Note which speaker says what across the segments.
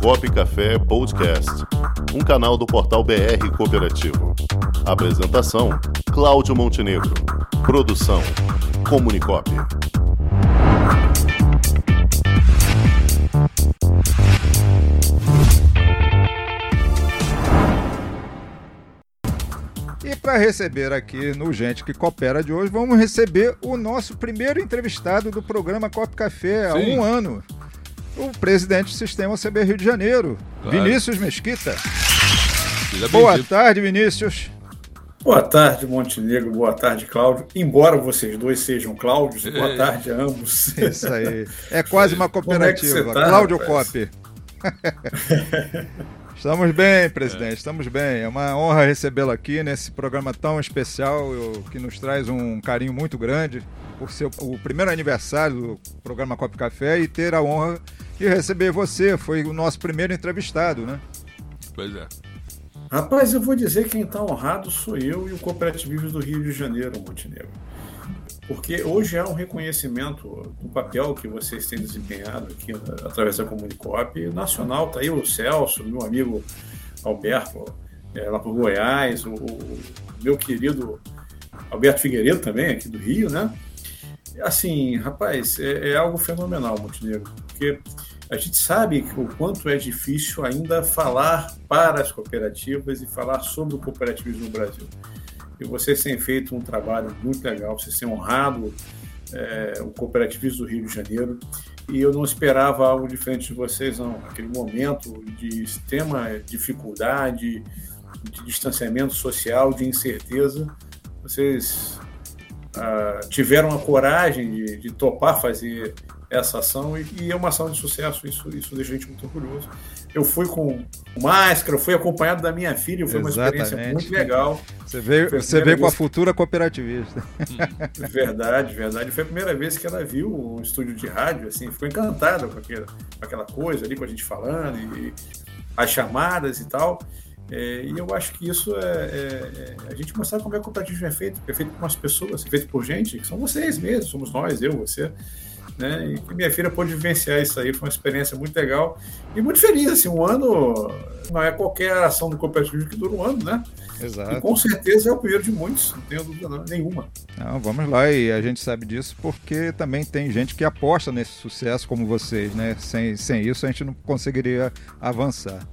Speaker 1: Cop Café Podcast, um canal do portal BR Cooperativo. Apresentação: Cláudio Montenegro. Produção: Comunicop.
Speaker 2: E para receber aqui no Gente que Coopera de hoje, vamos receber o nosso primeiro entrevistado do programa Cop Café há
Speaker 3: Sim.
Speaker 2: um ano. O presidente do Sistema CB Rio de Janeiro,
Speaker 3: Claro.
Speaker 2: Vinícius Mesquita.
Speaker 3: Seja
Speaker 2: Boa tarde, Vinícius.
Speaker 4: Boa tarde, Montenegro. Boa tarde, Cláudio. Embora vocês dois sejam Cláudios, boa
Speaker 3: É.
Speaker 4: tarde a ambos.
Speaker 2: Isso aí. É quase uma
Speaker 4: é
Speaker 2: cooperativa.
Speaker 4: você tá,
Speaker 2: Cláudio? Cop. Estamos bem, presidente, estamos bem. É uma honra recebê-lo aqui nesse programa tão especial que nos traz um carinho muito grande por ser o primeiro aniversário do programa Copo Café e ter a honra de receber você. Foi o nosso primeiro entrevistado, né?
Speaker 3: Pois é.
Speaker 4: Rapaz, eu vou dizer que quem está honrado sou eu e o Cooperativismo do Rio de Janeiro, Montenegro. Porque hoje há um reconhecimento do papel que vocês têm desempenhado aqui através da Comunicop nacional. Está aí o Celso, meu amigo Alberto, é, lá por Goiás, o, o meu querido Alberto Figueiredo também, aqui do Rio, né? Assim, rapaz, é, é algo fenomenal, Montenegro, porque a gente sabe o quanto é difícil ainda falar para as cooperativas e falar sobre o cooperativismo no Brasil. E vocês têm feito um trabalho muito legal, vocês têm honrado é, o cooperativismo do Rio de Janeiro. E eu não esperava algo diferente de vocês, não. Aquele momento de extrema dificuldade, de distanciamento social, de incerteza, vocês ah, tiveram a coragem de, de topar fazer essa ação e, e é uma ação de sucesso, isso, isso deixa a gente muito orgulhoso. Eu fui com máscara, fui acompanhado da minha filha, foi uma experiência
Speaker 2: Exatamente.
Speaker 4: muito legal.
Speaker 2: Você veio, você veio com a
Speaker 4: vez-
Speaker 2: futura cooperativista.
Speaker 4: Verdade, verdade. Foi a primeira vez que ela viu um estúdio de rádio, assim, ficou encantada com aquela, com aquela coisa ali, com a gente falando, e as chamadas e tal. É, e eu acho que isso é, é- é a gente mostrar como é que o cooperativismo é feito, é feito por umas pessoas, é feito por gente, que são vocês mesmos, somos nós, eu, você. Né? E minha filha pôde vivenciar isso aí, foi uma experiência muito legal e muito feliz. Assim, um ano não é qualquer ação do cooperativismo que dura um ano, né? E
Speaker 2: Exato.
Speaker 4: com certeza é o primeiro de muitos, não tenho dúvida não- nenhuma.
Speaker 2: Não, vamos lá, e a gente sabe disso porque também tem gente que aposta nesse sucesso como vocês, né? Sem, sem isso a gente não conseguiria avançar.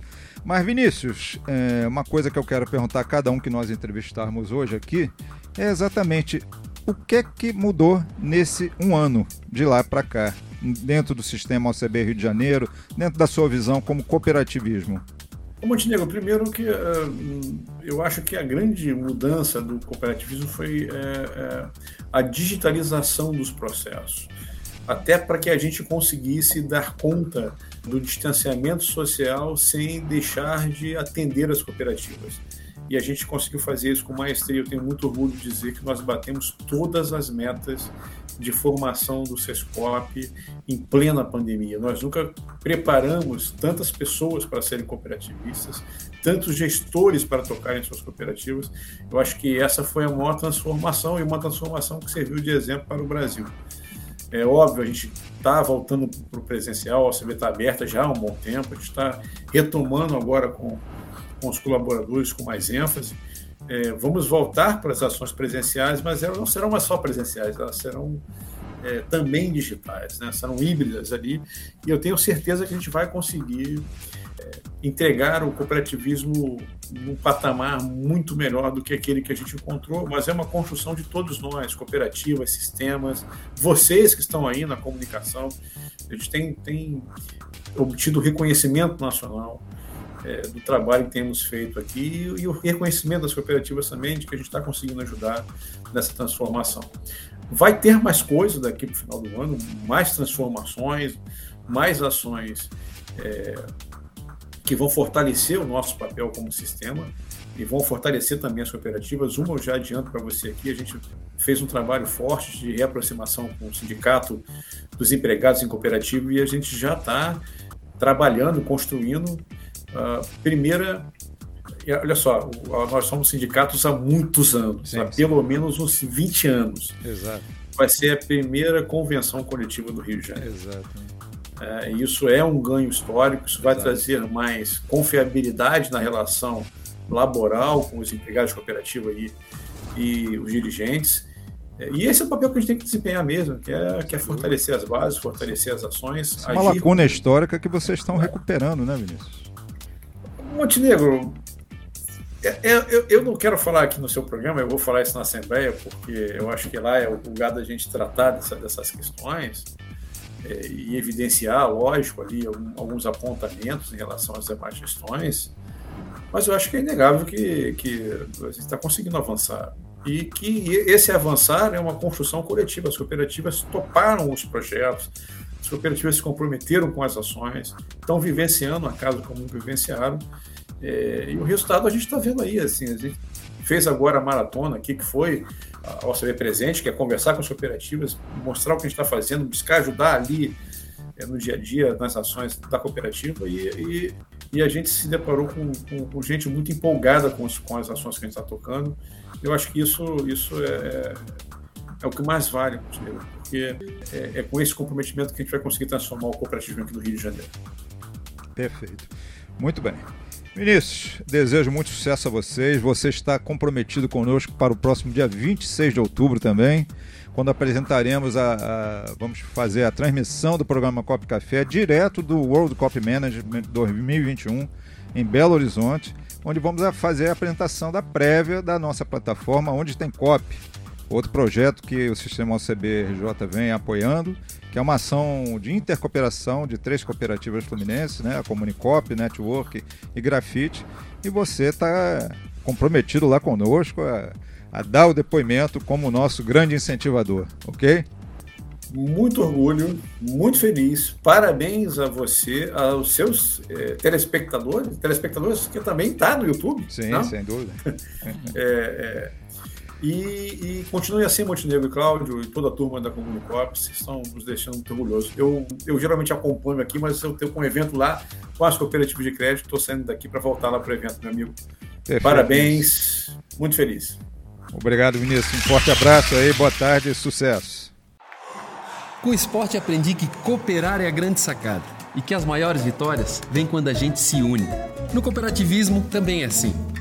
Speaker 2: Mas Vinícius, é, uma coisa que eu quero perguntar a cada um que nós entrevistarmos hoje aqui é exatamente o que é que mudou nesse um ano de lá para cá, dentro do sistema OCB Rio de Janeiro, dentro da sua visão como cooperativismo.
Speaker 4: Montenegro, primeiro que ah, hum, eu acho que a grande mudança do cooperativismo foi é, é, a digitalização dos processos. Até para que a gente conseguisse dar conta do distanciamento social sem deixar de atender as cooperativas. E a gente conseguiu fazer isso com maestria. Eu tenho muito orgulho de dizer que nós batemos todas as metas de formação do SESCOP em plena pandemia. Nós nunca preparamos tantas pessoas para serem cooperativistas, tantos gestores para tocarem suas cooperativas. Eu acho que essa foi a maior transformação e uma transformação que serviu de exemplo para o Brasil. É óbvio, a gente está voltando para o presencial, a OCB está aberta já há um bom tempo, a gente está retomando agora com, com os colaboradores com mais ênfase. É, vamos voltar para as ações presenciais, mas elas não serão mais só presenciais, elas serão é, também digitais, né? serão híbridas ali, e eu tenho certeza que a gente vai conseguir é, entregar o cooperativismo num patamar muito melhor do que aquele que a gente encontrou, mas é uma construção de todos nós, cooperativas, sistemas, vocês que estão aí na comunicação, a gente tem, tem obtido reconhecimento nacional é, do trabalho que temos feito aqui e o reconhecimento das cooperativas também de que a gente está conseguindo ajudar nessa transformação. Vai ter mais coisas daqui para o final do ano, mais transformações, mais ações é, que vão fortalecer o nosso papel como sistema e vão fortalecer também as cooperativas. Uma eu já adianto para você aqui, a gente fez um trabalho forte de reaproximação com o sindicato dos empregados em cooperativa e a gente já está trabalhando, construindo a primeira. Olha só, nós somos sindicatos há muitos anos,
Speaker 2: Sim,
Speaker 4: há
Speaker 2: sim.
Speaker 4: pelo menos uns 20 anos.
Speaker 2: Exato,
Speaker 4: Vai ser a primeira convenção coletiva do Rio de Janeiro.
Speaker 2: exato.
Speaker 4: É, isso é um ganho histórico, isso vai Exato. trazer mais confiabilidade na relação laboral com os empregados de cooperativa e, e os dirigentes. É, e esse é o papel que a gente tem que desempenhar mesmo, que é, que é fortalecer as bases, fortalecer as ações.
Speaker 2: É uma lacuna histórica que vocês estão recuperando, né, Vinícius?
Speaker 4: Montenegro, é, eu, eu, não quero falar aqui no seu programa, eu vou falar isso na Assembleia, porque eu acho que lá é o lugar da gente tratar dessa, dessas questões é, e evidenciar, lógico, ali alguns apontamentos em relação às demais questões, mas eu acho que é inegável que, que a gente está conseguindo avançar e que esse avançar é uma construção coletiva. As cooperativas toparam os projetos, as cooperativas se comprometeram com as ações, estão vivenciando a casa como vivenciaram, é, e o resultado a gente está vendo aí. Assim, a gente fez agora a maratona aqui, que foi a OCB Presente, que é conversar com as cooperativas, mostrar o que a gente está fazendo, buscar ajudar ali é, no dia a dia, nas ações da cooperativa, e, e, e a gente se deparou com, com, com, gente muito empolgada com, os, com as ações que a gente está tocando. Eu acho que isso, isso é, é o que mais vale, porque é, é, com esse comprometimento que a gente vai conseguir transformar o cooperativismo aqui do Rio de Janeiro.
Speaker 2: Perfeito. Muito bem. Vinícius, desejo muito sucesso a vocês. Você está comprometido conosco para o próximo dia 26 de outubro também, quando apresentaremos a, a vamos fazer a transmissão do programa Cop Café direto do World Cop Management 2021 em Belo Horizonte, onde vamos fazer a apresentação da prévia da nossa plataforma, onde tem COP, outro projeto que o Sistema OCB-RJ vem apoiando, que é uma ação de intercooperação de três cooperativas fluminenses, né? a Comunicop, Network e Grafite, e você está comprometido lá conosco a, a dar o depoimento como nosso grande incentivador, ok?
Speaker 4: muito orgulho, muito feliz. Parabéns a você, aos seus é, telespectadores, telespectadores que também está no YouTube.
Speaker 2: Sim, não? sem dúvida.
Speaker 4: é, é, e, e, continue assim, Montenegro e Cláudio e toda a turma da Comunicop, vocês estão nos deixando muito orgulhosos. Eu, eu geralmente acompanho aqui, mas eu tenho um evento lá com as cooperativas de crédito, estou saindo daqui para voltar lá para o evento, meu amigo. Perfeito. Parabéns, muito feliz.
Speaker 2: Obrigado, Vinícius. Um forte abraço aí, boa tarde e sucesso.
Speaker 5: Com o esporte aprendi que cooperar é a grande sacada e que as maiores vitórias vêm quando a gente se une. No cooperativismo também é assim.